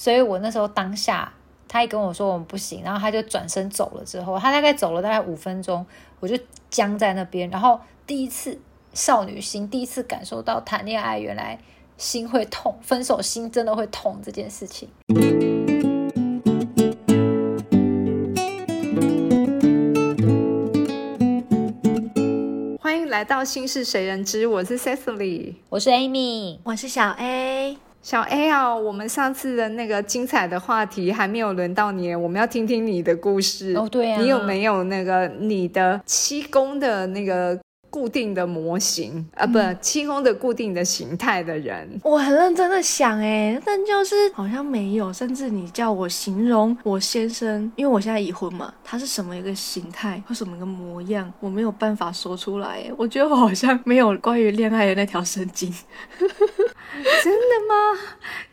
所以我那时候当下，他一跟我说我们不行，然后他就转身走了。之后他大概走了大概五分钟，我就僵在那边。然后第一次少女心，第一次感受到谈恋爱原来心会痛，分手心真的会痛这件事情。欢迎来到心事谁人知，我是 Cecily，我是 Amy，我是小 A。小 A 啊，我们上次的那个精彩的话题还没有轮到你，我们要听听你的故事。哦。对呀，你有没有那个你的七宫的那个？固定的模型？啊，不，七宫的固定的形态的人，我很认真的想哎，但就是好像没有，甚至你叫我形容我先生，因为我现在已婚嘛，他是什么一个形态或什么一个模样，我没有办法说出来哎，我觉得我好像没有关于恋爱的那条神经，真的吗？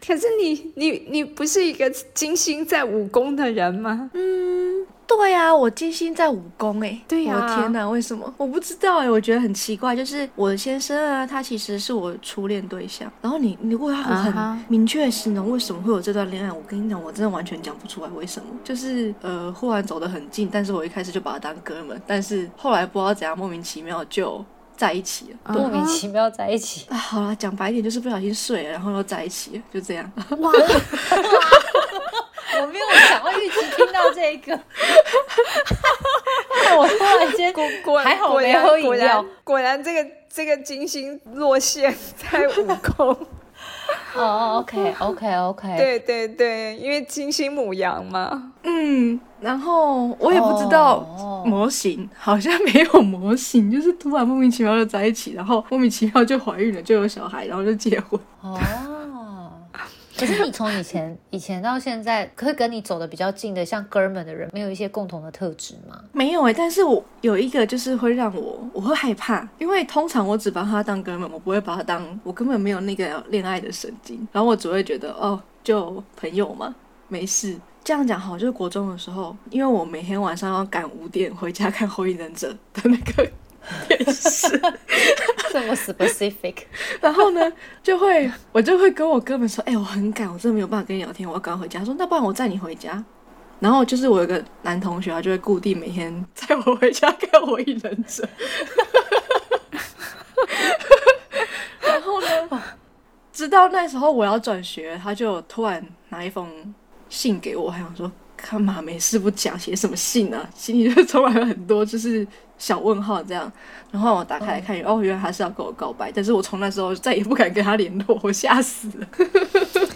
可是你你你不是一个精心在武功的人吗？嗯。对呀，我精心在武功哎，对呀，我的天哪，为什么？我不知道哎，我觉得很奇怪，就是我的先生啊，他其实是我初恋对象。然后你，如果要很明确形容为什么会有这段恋爱，我跟你讲，我真的完全讲不出来为什么。就是呃，忽然走得很近，但是我一开始就把他当哥们，但是后来不知道怎样莫名其妙就在一起了，莫名其妙在一起。啊，好了，讲白一点就是不小心睡了，然后又在一起，就这样。哇。我没有想要预期听到这个，我突然间果果还好没喝饮料，果然这个这个金星落线在五宫。哦，OK OK OK，对对对，因为金星母羊嘛。嗯，然后我也不知道模型，好像没有模型，就是突然莫名其妙就在一起，然后莫名其妙就怀孕了，就有小孩，然后就结婚。哦。可是你从以前以前到现在，可以跟你走的比较近的，像哥们的人，没有一些共同的特质吗？没有哎，但是我有一个，就是会让我我会害怕，因为通常我只把他当哥们，我不会把他当，我根本没有那个恋爱的神经，然后我只会觉得哦，就朋友嘛，没事。这样讲好，就是国中的时候，因为我每天晚上要赶五点回家看《火影忍者》的那个。电 视这么 specific，然后呢，就会我就会跟我哥们说，哎，我很赶，我真的没有办法跟你聊天，我要赶回家。说那不然我载你回家。然后就是我有个男同学，他就会固定每天载我回家看我一人者。然后呢，直到那时候我要转学，他就突然拿一封信给我，还想说干嘛没事不讲，写什么信呢？心里就充满了很多就是。小问号这样，然后我打开来看，哦，原来他是要跟我告白，但是我从那时候再也不敢跟他联络，我吓死了。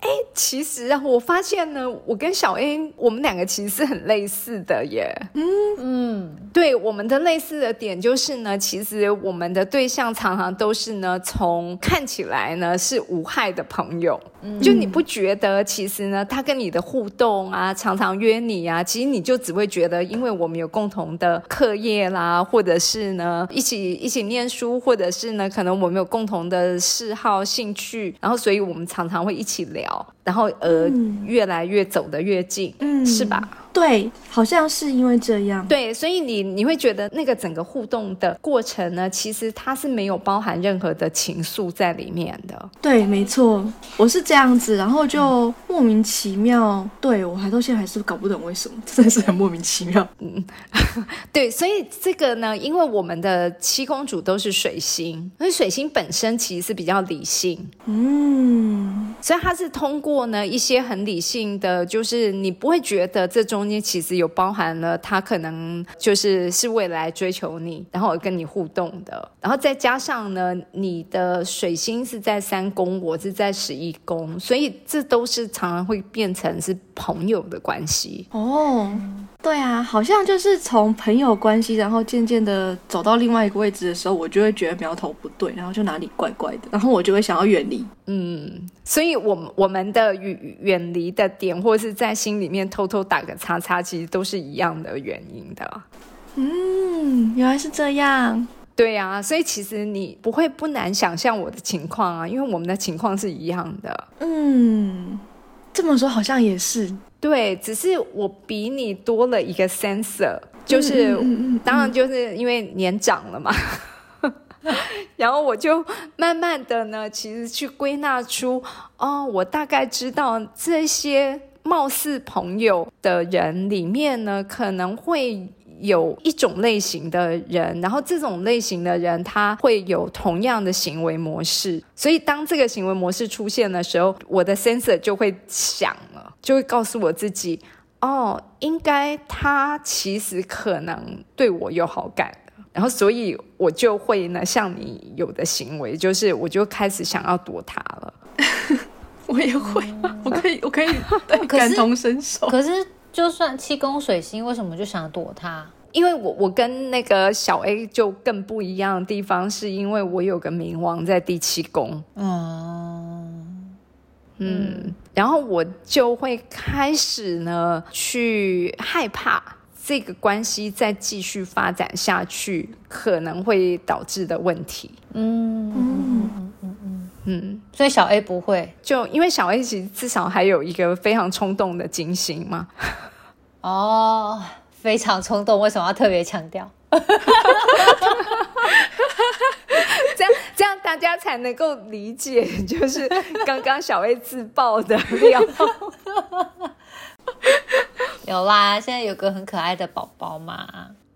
哎，其实啊，我发现呢，我跟小 A，我们两个其实是很类似的耶。嗯嗯，对，我们的类似的点就是呢，其实我们的对象常常都是呢，从看起来呢是无害的朋友。就你不觉得，其实呢，他跟你的互动啊，常常约你啊，其实你就只会觉得，因为我们有共同的课业啦，或者是呢，一起一起念书，或者是呢，可能我们有共同的嗜好、兴趣，然后所以我们常常会一起聊，然后呃，越来越走得越近，嗯，是吧？对，好像是因为这样。对，所以你你会觉得那个整个互动的过程呢，其实它是没有包含任何的情愫在里面的。对，没错，我是这样子，然后就莫名其妙。对我还到现在还是搞不懂为什么，真的是很莫名其妙。嗯，对，所以这个呢，因为我们的七公主都是水星，所以水星本身其实是比较理性。嗯，所以它是通过呢一些很理性的，就是你不会觉得这中。其实有包含了他可能就是是未来追求你，然后跟你互动的，然后再加上呢，你的水星是在三宫，我是在十一宫，所以这都是常常会变成是朋友的关系哦。对啊，好像就是从朋友关系，然后渐渐的走到另外一个位置的时候，我就会觉得苗头不对，然后就哪里怪怪的，然后我就会想要远离。嗯，所以，我我们的远远离的点，或者是在心里面偷偷打个叉叉，其实都是一样的原因的。嗯，原来是这样。对呀，所以其实你不会不难想象我的情况啊，因为我们的情况是一样的。嗯，这么说好像也是。对，只是我比你多了一个 sensor，就是当然就是因为年长了嘛。然后我就慢慢的呢，其实去归纳出，哦，我大概知道这些貌似朋友的人里面呢，可能会有一种类型的人，然后这种类型的人他会有同样的行为模式，所以当这个行为模式出现的时候，我的 sensor 就会响了，就会告诉我自己，哦，应该他其实可能对我有好感。然后，所以我就会呢，像你有的行为，就是我就开始想要躲他了。我也会，我可以，我可以感同身受。可是，就算七宫水星，为什么就想躲他？因为我我跟那个小 A 就更不一样的地方，是因为我有个冥王在第七宫。嗯嗯，然后我就会开始呢去害怕。这个关系再继续发展下去，可能会导致的问题。嗯嗯嗯嗯嗯，所以小 A 不会，就因为小 A 其实至少还有一个非常冲动的金星嘛。哦，非常冲动，为什么要特别强调？这样这样大家才能够理解，就是刚刚小 A 自爆的料。有啦，现在有个很可爱的宝宝嘛。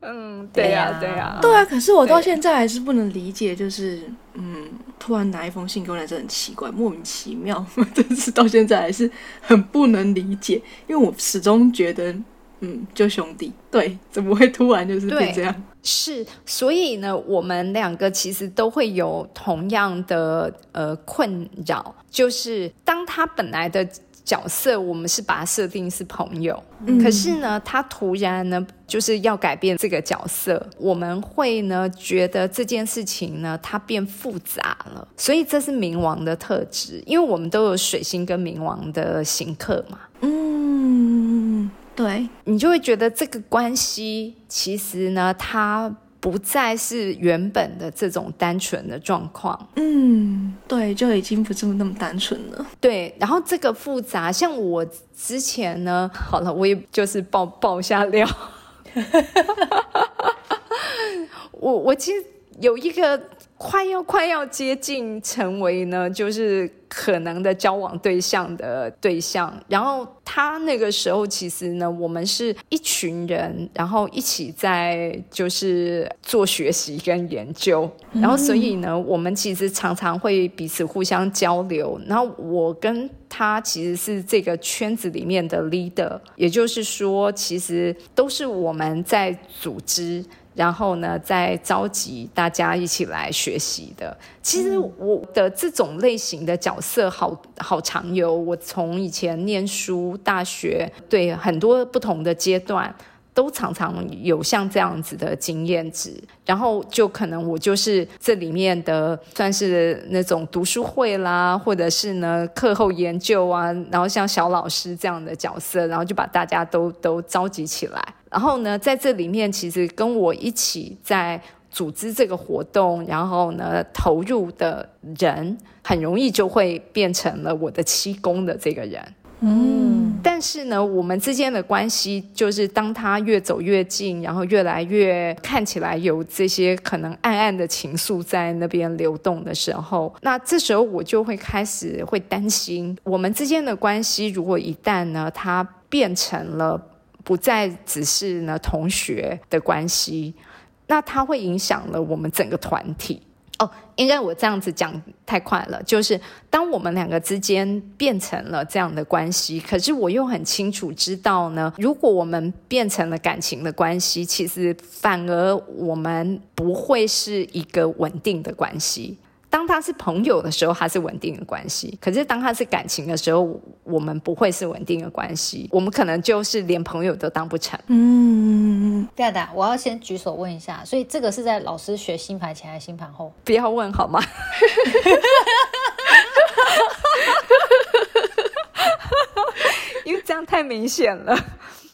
嗯，对呀，对呀，对啊。可是我到现在还是不能理解，就是嗯，突然拿一封信给我来，真的很奇怪，莫名其妙。但是到现在还是很不能理解，因为我始终觉得，嗯，就兄弟，对，怎么会突然就是变这样？是，所以呢，我们两个其实都会有同样的呃困扰，就是当他本来的。角色我们是把它设定是朋友，可是呢，他突然呢就是要改变这个角色，我们会呢觉得这件事情呢它变复杂了，所以这是冥王的特质，因为我们都有水星跟冥王的行客嘛。嗯，对，你就会觉得这个关系其实呢它。不再是原本的这种单纯的状况，嗯，对，就已经不这么那么单纯了。对，然后这个复杂，像我之前呢，好了，我也就是爆爆一下料，我我其实有一个。快要快要接近成为呢，就是可能的交往对象的对象。然后他那个时候其实呢，我们是一群人，然后一起在就是做学习跟研究。然后所以呢，我们其实常常会彼此互相交流。然后我跟他其实是这个圈子里面的 leader，也就是说，其实都是我们在组织。然后呢，在召集大家一起来学习的。其实我的这种类型的角色，好好常有。我从以前念书、大学，对很多不同的阶段。都常常有像这样子的经验值，然后就可能我就是这里面的算是那种读书会啦，或者是呢课后研究啊，然后像小老师这样的角色，然后就把大家都都召集起来，然后呢在这里面其实跟我一起在组织这个活动，然后呢投入的人，很容易就会变成了我的七公的这个人。嗯，但是呢，我们之间的关系就是，当他越走越近，然后越来越看起来有这些可能暗暗的情愫在那边流动的时候，那这时候我就会开始会担心，我们之间的关系如果一旦呢，它变成了不再只是呢同学的关系，那它会影响了我们整个团体。哦，应该我这样子讲太快了。就是当我们两个之间变成了这样的关系，可是我又很清楚知道呢，如果我们变成了感情的关系，其实反而我们不会是一个稳定的关系。当他是朋友的时候，他是稳定的关系；可是当他是感情的时候，我们不会是稳定的关系。我们可能就是连朋友都当不成。嗯，对的，我要先举手问一下，所以这个是在老师学星盘前还是星盘后？不要问好吗？因为这样太明显了，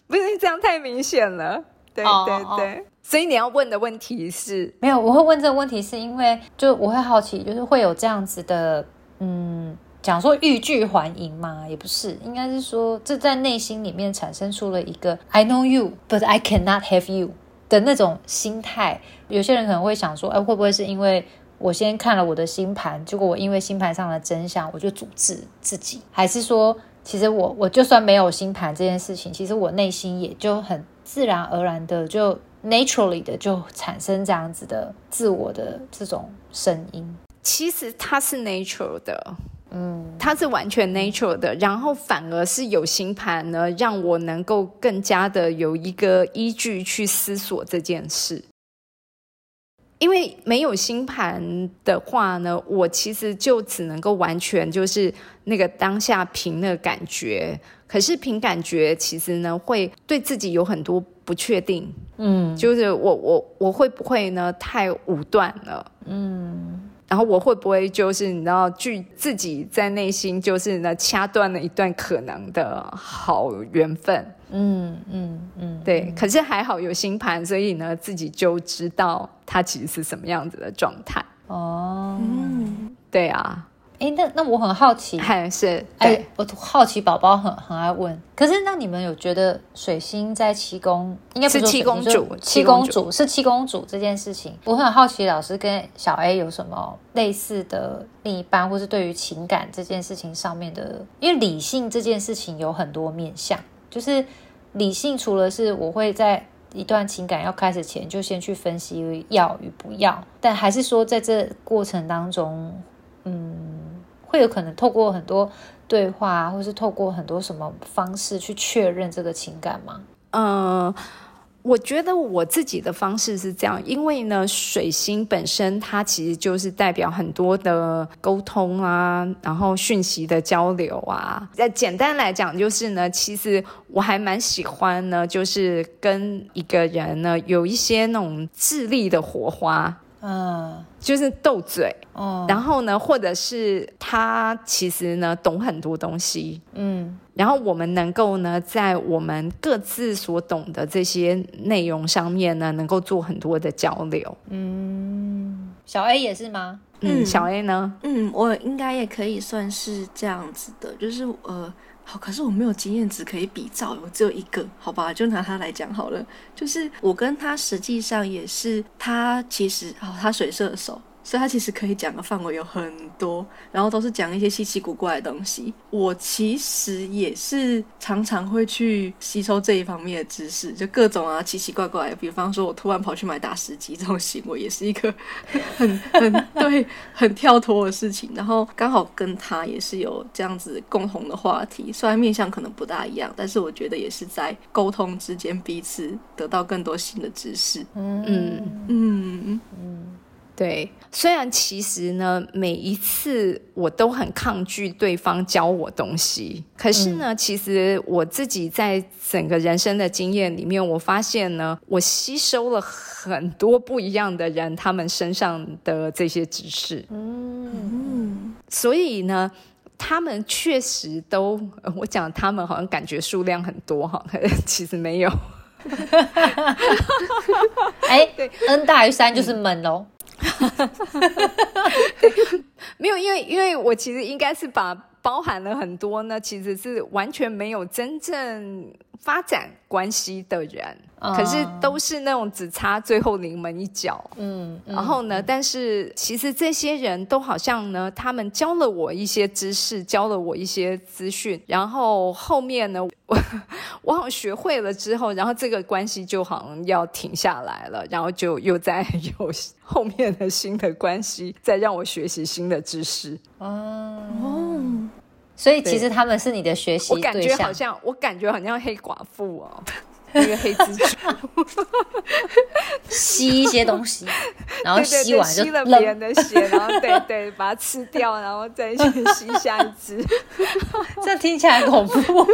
不是这样太明显了。对对对。所以你要问的问题是没有，我会问这个问题是因为就我会好奇，就是会有这样子的，嗯，讲说欲拒还迎吗？也不是，应该是说这在内心里面产生出了一个 I know you but I cannot have you 的那种心态。有些人可能会想说，哎，会不会是因为我先看了我的星盘，结果我因为星盘上的真相，我就阻止自己，还是说，其实我我就算没有星盘这件事情，其实我内心也就很自然而然的就 naturally 的就产生这样子的自我的这种声音。其实它是 natural 的，嗯，它是完全 natural 的，然后反而是有星盘呢，让我能够更加的有一个依据去思索这件事。因为没有星盘的话呢，我其实就只能够完全就是那个当下凭那个感觉。可是凭感觉，其实呢会对自己有很多不确定。嗯，就是我我我会不会呢太武断了？嗯。然后我会不会就是你知道，据自己在内心就是呢掐断了一段可能的好缘分？嗯嗯嗯，对。可是还好有星盘，所以呢自己就知道他其实是什么样子的状态。哦，嗯，对啊。哎，那那我很好奇，还是哎，我好奇宝宝很很爱问。可是那你们有觉得水星在七宫，应该不是七公主，七公主是七公主这件事情，我很好奇，老师跟小 A 有什么类似的另一半，或是对于情感这件事情上面的，因为理性这件事情有很多面向，就是理性除了是我会在一段情感要开始前就先去分析要与不要，但还是说在这过程当中，嗯。会有可能透过很多对话，或是透过很多什么方式去确认这个情感吗？嗯，我觉得我自己的方式是这样，因为呢，水星本身它其实就是代表很多的沟通啊，然后讯息的交流啊。那简单来讲，就是呢，其实我还蛮喜欢呢，就是跟一个人呢有一些那种智力的火花。嗯，就是斗嘴，哦，然后呢，或者是他其实呢懂很多东西，嗯，然后我们能够呢在我们各自所懂的这些内容上面呢，能够做很多的交流。嗯，小 A 也是吗？嗯，小 A 呢？嗯，我应该也可以算是这样子的，就是呃。好，可是我没有经验值可以比照，我只有一个，好吧，就拿他来讲好了。就是我跟他实际上也是，他其实哦，他水射手。所以他其实可以讲的范围有很多，然后都是讲一些稀奇古怪的东西。我其实也是常常会去吸收这一方面的知识，就各种啊奇奇怪怪。比方说，我突然跑去买打石机这种行为，也是一个 很很对 很跳脱的事情。然后刚好跟他也是有这样子共同的话题，虽然面向可能不大一样，但是我觉得也是在沟通之间彼此得到更多新的知识。嗯嗯嗯嗯。对，虽然其实呢，每一次我都很抗拒对方教我东西，可是呢，其实我自己在整个人生的经验里面，我发现呢，我吸收了很多不一样的人他们身上的这些知识。嗯，所以呢，他们确实都，我讲他们好像感觉数量很多哈，其实没有。哎，对，n 大于三就是门喽。没有，因为因为我其实应该是把包含了很多呢，其实是完全没有真正发展关系的人。可是都是那种只差最后临门一脚，嗯，然后呢，但是其实这些人都好像呢，他们教了我一些知识，教了我一些资讯，然后后面呢，我 我好像学会了之后，然后这个关系就好像要停下来了，然后就又在有 后面的新的关系，再让我学习新的知识。哦，所以其实他们是你的学习我感觉好像我感觉好像黑寡妇哦。那个黑蜘蛛 吸一些东西，然后吸完就吸了别人的血，然后对对把它吃掉，然后再去吸下一只。这听起来恐怖。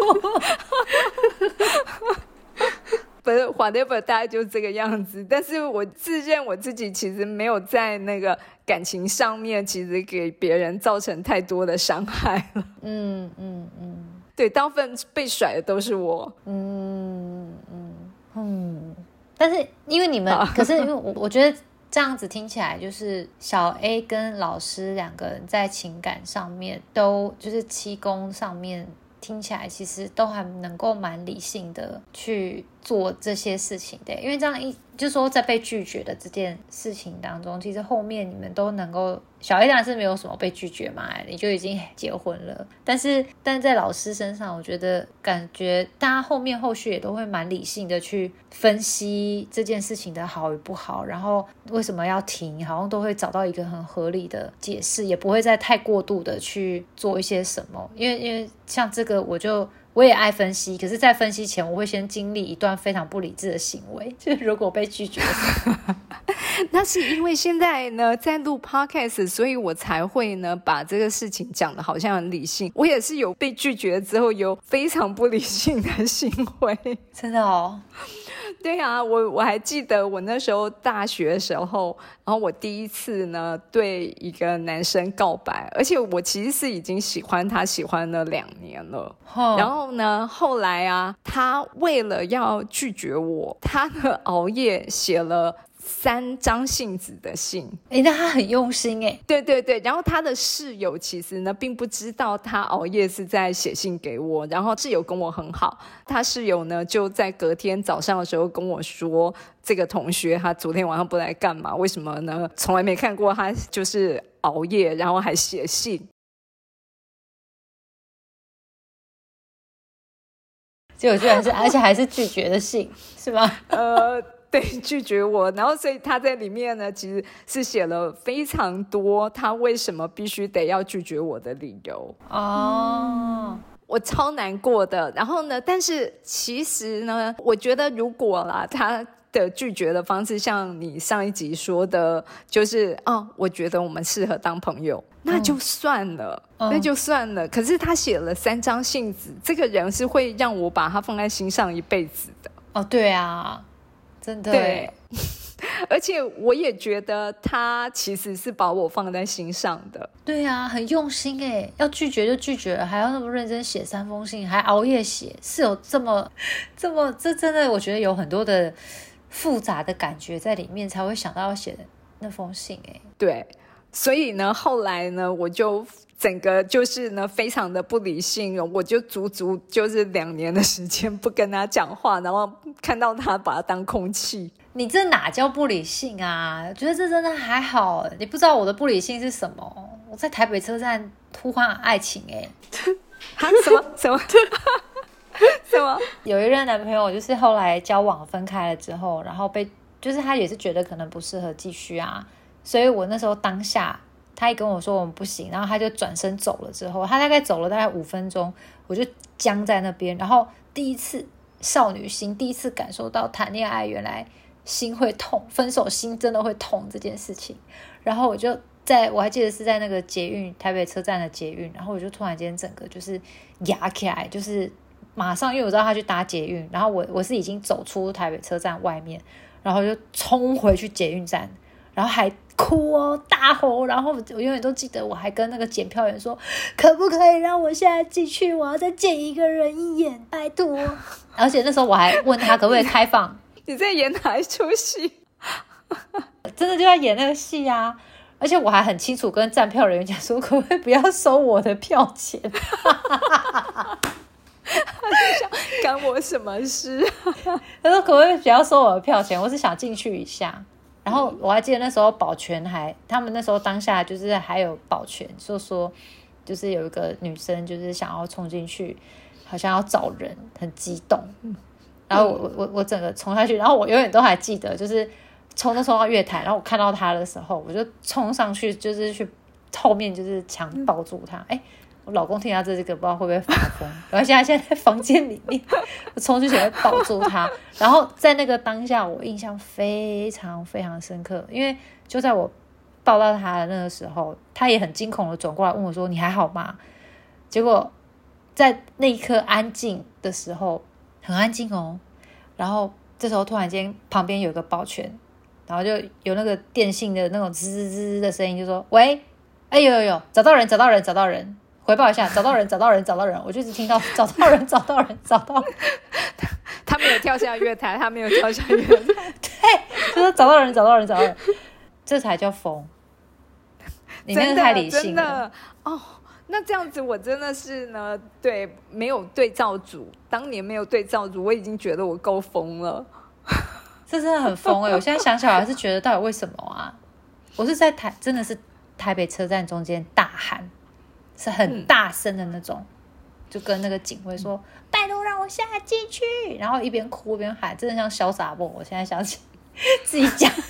不是，whatever，大概就是这个样子。但是我自认我自己其实没有在那个感情上面，其实给别人造成太多的伤害了。嗯嗯嗯。对，大部分被甩的都是我。嗯嗯嗯。但是因为你们，可是因为我我觉得这样子听起来，就是小 A 跟老师两个人在情感上面都就是七宫上面听起来，其实都还能够蛮理性的去做这些事情的，因为这样一就说在被拒绝的这件事情当中，其实后面你们都能够小 A 当然是没有什么被拒绝嘛，你就已经结婚了。但是，但在老师身上，我觉得感觉大家后面后续也都会蛮理性的去分析这件事情的好与不好，然后为什么要停，好像都会找到一个很合理的解释，也不会再太过度的去做一些什么。因为，因为像这个，我就。我也爱分析，可是，在分析前，我会先经历一段非常不理智的行为。就是如果被拒绝，那是因为现在呢在录 podcast，所以我才会呢把这个事情讲的好像很理性。我也是有被拒绝之后有非常不理性的行为，真的哦。对啊，我我还记得我那时候大学的时候，然后我第一次呢对一个男生告白，而且我其实是已经喜欢他喜欢了两年了。然后呢，后来啊，他为了要拒绝我，他呢熬夜写了。三张信纸的信，哎，那他很用心哎。对对对，然后他的室友其实呢，并不知道他熬夜是在写信给我。然后室友跟我很好，他室友呢就在隔天早上的时候跟我说，这个同学他昨天晚上不来干嘛？为什么呢？从来没看过他就是熬夜，然后还写信。结果居然是，而且还是拒绝的信，是吗？呃。对，拒绝我，然后所以他在里面呢，其实是写了非常多他为什么必须得要拒绝我的理由哦，我超难过的。然后呢，但是其实呢，我觉得如果啦，他的拒绝的方式像你上一集说的，就是哦，我觉得我们适合当朋友，那就算了，那就算了。可是他写了三张信纸，这个人是会让我把他放在心上一辈子的。哦，对啊。真的对，而且我也觉得他其实是把我放在心上的。对啊，很用心哎，要拒绝就拒绝了，还要那么认真写三封信，还熬夜写，是有这么 这么这真的，我觉得有很多的复杂的感觉在里面，才会想到要写的那封信哎。对，所以呢，后来呢，我就。整个就是呢，非常的不理性，我就足足就是两年的时间不跟他讲话，然后看到他把他当空气。你这哪叫不理性啊？觉得这真的还好。你不知道我的不理性是什么？我在台北车站呼唤爱情，哎，他什么什么 什么？有一任男朋友，就是后来交往分开了之后，然后被就是他也是觉得可能不适合继续啊，所以我那时候当下。他一跟我说我们不行，然后他就转身走了。之后他大概走了大概五分钟，我就僵在那边。然后第一次少女心，第一次感受到谈恋爱原来心会痛，分手心真的会痛这件事情。然后我就在我还记得是在那个捷运台北车站的捷运，然后我就突然间整个就是压起来，就是马上因为我知道他去搭捷运，然后我我是已经走出台北车站外面，然后就冲回去捷运站，然后还。哭哦，大吼，然后我永远都记得，我还跟那个检票员说，可不可以让我现在进去？我要再见一个人一眼，拜托。而且那时候我还问他可不可以开放。你在演哪一出戏？真的就在演那个戏啊！而且我还很清楚跟站票人员讲说，可不可以不要收我的票钱？干我什么事？他说可不可以不要收我的票钱？我是想进去一下。然后我还记得那时候保全还，他们那时候当下就是还有保全，就说就是有一个女生就是想要冲进去，好像要找人，很激动。然后我我我我整个冲下去，然后我永远都还记得，就是冲都冲到月台，然后我看到她的时候，我就冲上去，就是去后面就是强抱住她，哎。我老公听到这这个，不知道会不会发疯。然后现在现在在房间里面，我冲出去抱住他。然后在那个当下，我印象非常非常深刻，因为就在我抱到他的那个时候，他也很惊恐的转过来问我说：“你还好吗？”结果在那一刻安静的时候，很安静哦。然后这时候突然间旁边有个保全，然后就有那个电信的那种吱吱吱的声音，就说：“喂，哎有有有，找到人，找到人，找到人。”回报一下，找到人，找到人，找到人，我就一直听到 找到人，找到人，找到。他没有跳下月台，他没有跳下月台，对，就是找到人，找到人，找到人，这才叫疯。你那个太理性了哦，那这样子我真的是呢，对，没有对照组，当年没有对照组，我已经觉得我够疯了。这真的很疯哎！我现在想起来还是觉得，到底为什么啊？我是在台，真的是台北车站中间大喊，是很大声的那种，就跟那个警卫说：“拜托让我下进去。”然后一边哭一边喊，真的像潇洒不？我现在想起 自己讲。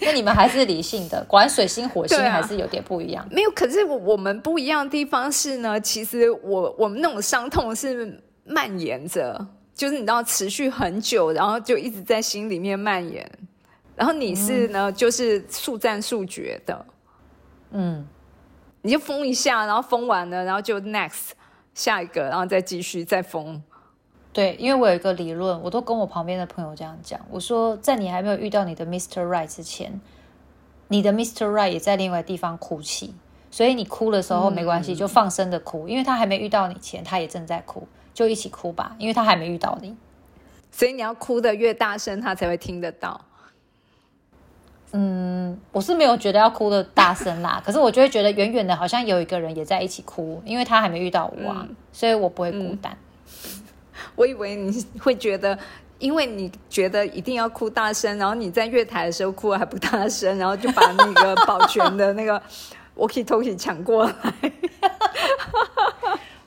那你们还是理性的，果然水星火星还是有点不一样。没有，可是我我们不一样的地方是呢，其实我我们那种伤痛是蔓延着。就是你知道持续很久，然后就一直在心里面蔓延，然后你是呢，就是速战速决的，嗯，你就封一下，然后封完了，然后就 next 下一个，然后再继续再封。对，因为我有一个理论，我都跟我旁边的朋友这样讲，我说在你还没有遇到你的 Mr. Right 之前，你的 Mr. Right 也在另外地方哭泣，所以你哭的时候没关系，就放声的哭，因为他还没遇到你前，他也正在哭。就一起哭吧，因为他还没遇到你，所以你要哭的越大声，他才会听得到。嗯，我是没有觉得要哭的大声啦，可是我就会觉得远远的，好像有一个人也在一起哭，因为他还没遇到我啊，所以我不会孤单。我以为你会觉得，因为你觉得一定要哭大声，然后你在月台的时候哭还不大声，然后就把那个保全的那个 walkie talkie 抢过来。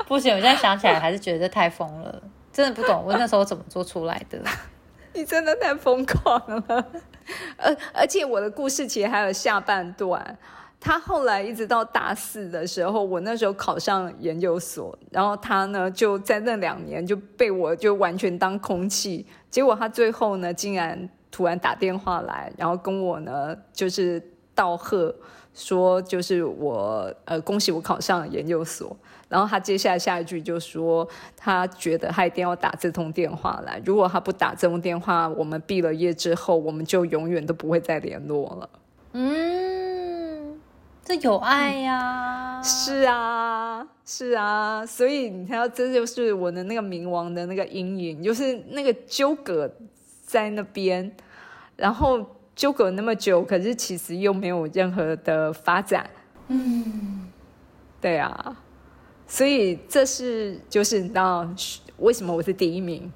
不行，我现在想起来还是觉得太疯了，真的不懂我那时候怎么做出来的。你真的太疯狂了，而而且我的故事其实还有下半段。他后来一直到大四的时候，我那时候考上研究所，然后他呢就在那两年就被我就完全当空气。结果他最后呢，竟然突然打电话来，然后跟我呢就是道贺，说就是我呃恭喜我考上研究所。然后他接下来下一句就说，他觉得他一定要打这通电话来。如果他不打这通电话，我们毕了业之后，我们就永远都不会再联络了。嗯，这有爱呀。是啊，是啊。所以你看，这就是我的那个冥王的那个阴影，就是那个纠葛在那边，然后纠葛那么久，可是其实又没有任何的发展。嗯，对啊。所以这是就是你知道为什么我是第一名？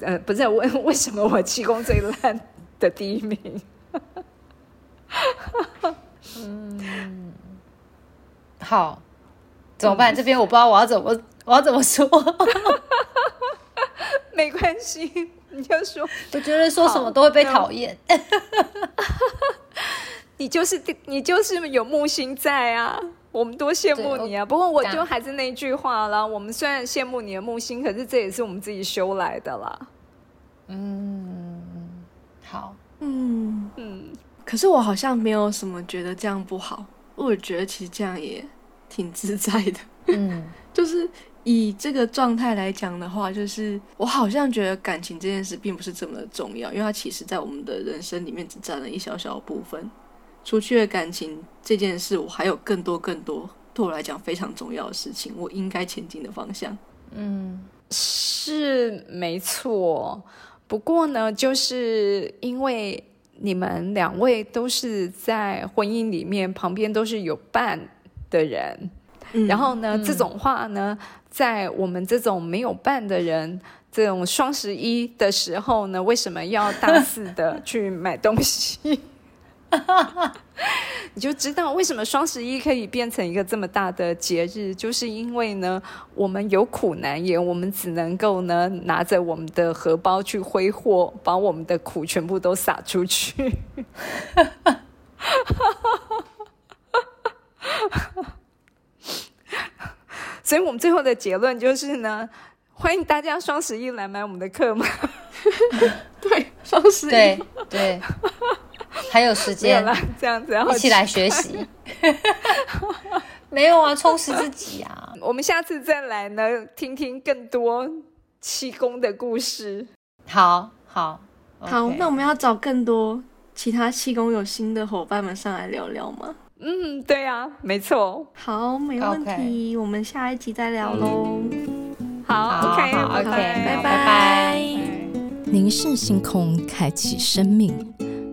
呃，不是为 为什么我气功最烂的第一名？嗯，好，怎么办？这边我不知道我要怎么我要怎么说。没关系，你就说。我觉得说什么都会被讨厌。你就是你就是有木星在啊。我们多羡慕你啊！不过我就还是那句话啦，我们虽然羡慕你的木星，可是这也是我们自己修来的啦。嗯，好，嗯嗯。可是我好像没有什么觉得这样不好，我觉得其实这样也挺自在的。嗯，就是以这个状态来讲的话，就是我好像觉得感情这件事并不是这么的重要，因为它其实在我们的人生里面只占了一小小部分。出去了感情这件事，我还有更多更多对我来讲非常重要的事情，我应该前进的方向。嗯，是没错。不过呢，就是因为你们两位都是在婚姻里面旁边都是有伴的人，然后呢，这种话呢，在我们这种没有伴的人，这种双十一的时候呢，为什么要大肆的去买东西？你就知道为什么双十一可以变成一个这么大的节日，就是因为呢，我们有苦难言，我们只能够呢拿着我们的荷包去挥霍，把我们的苦全部都撒出去。所以，我们最后的结论就是呢，欢迎大家双十一来买我们的课嘛。对，双十一，对对。还有时间这样子，一起来学习。没有啊，充实自己啊！我们下次再来呢，听听更多气功的故事。好好好，那我们要找更多其他气功有心的伙伴们上来聊聊吗？嗯，对啊，没错。好，没问题，我们下一集再聊喽。好，OK，OK，拜拜。凝视星空，开启生命。